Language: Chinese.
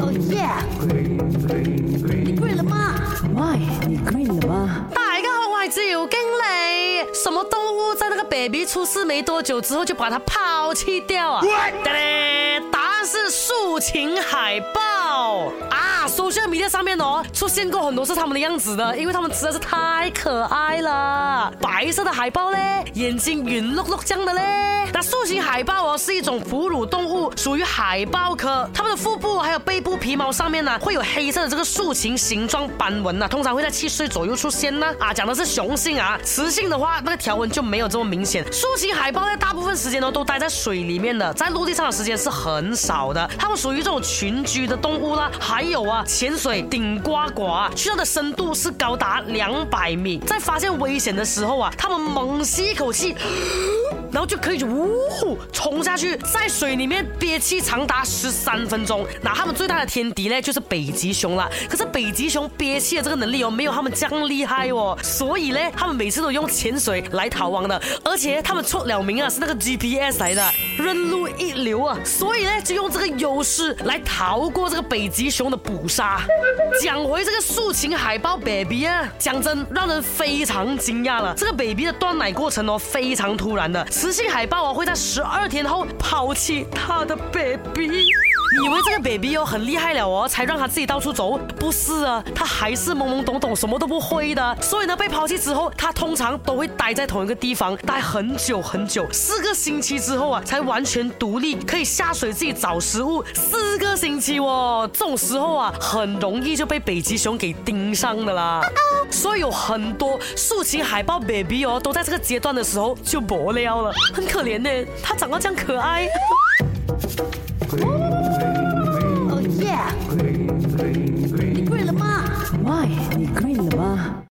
哦耶！你贵了吗？喂，你贵了吗？哪一个红孩子有更雷？什么动物在那个 baby 出事没多久之后就把它抛弃掉啊？得答案是竖琴海豹。啊，首先的迷恋上面哦，出现过很多是他们的样子的，因为他们实在是太可爱了。白色的海豹嘞，眼睛圆碌碌这样的嘞。那树形海豹哦，是一种哺乳动物，属于海豹科，它们的腹部。皮毛上面呢，会有黑色的这个竖琴形状斑纹呢，通常会在七岁左右出现呢。啊，讲的是雄性啊，雌性的话，那个条纹就没有这么明显。竖琴海豹在大部分时间呢，都待在水里面的，在陆地上的时间是很少的。它们属于这种群居的动物啦。还有啊，潜水顶呱呱，去到的深度是高达两百米。在发现危险的时候啊，它们猛吸一口气。然后就可以呜呼冲下去，在水里面憋气长达十三分钟。那他们最大的天敌呢，就是北极熊了。可是北极熊憋气的这个能力哦，没有他们这样厉害哦。所以呢，他们每次都用潜水来逃亡的。而且他们出了名啊，是那个 GPS 来的，认路一流啊。所以呢，就用这个优势来逃过这个北极熊的捕杀。讲回这个竖琴海豹 baby 啊，讲真，让人非常惊讶了。这个 baby 的断奶过程哦，非常突然的。雌性海豹王会在十二天后抛弃它的 baby。以为这个 baby 哦很厉害了哦，才让他自己到处走？不是啊，他还是懵懵懂懂，什么都不会的。所以呢，被抛弃之后，他通常都会待在同一个地方，待很久很久。四个星期之后啊，才完全独立，可以下水自己找食物。四个星期哦，这种时候啊，很容易就被北极熊给盯上的啦。所以有很多竖琴海豹 baby 哦，都在这个阶段的时候就没了了，很可怜呢。它长得这样可爱。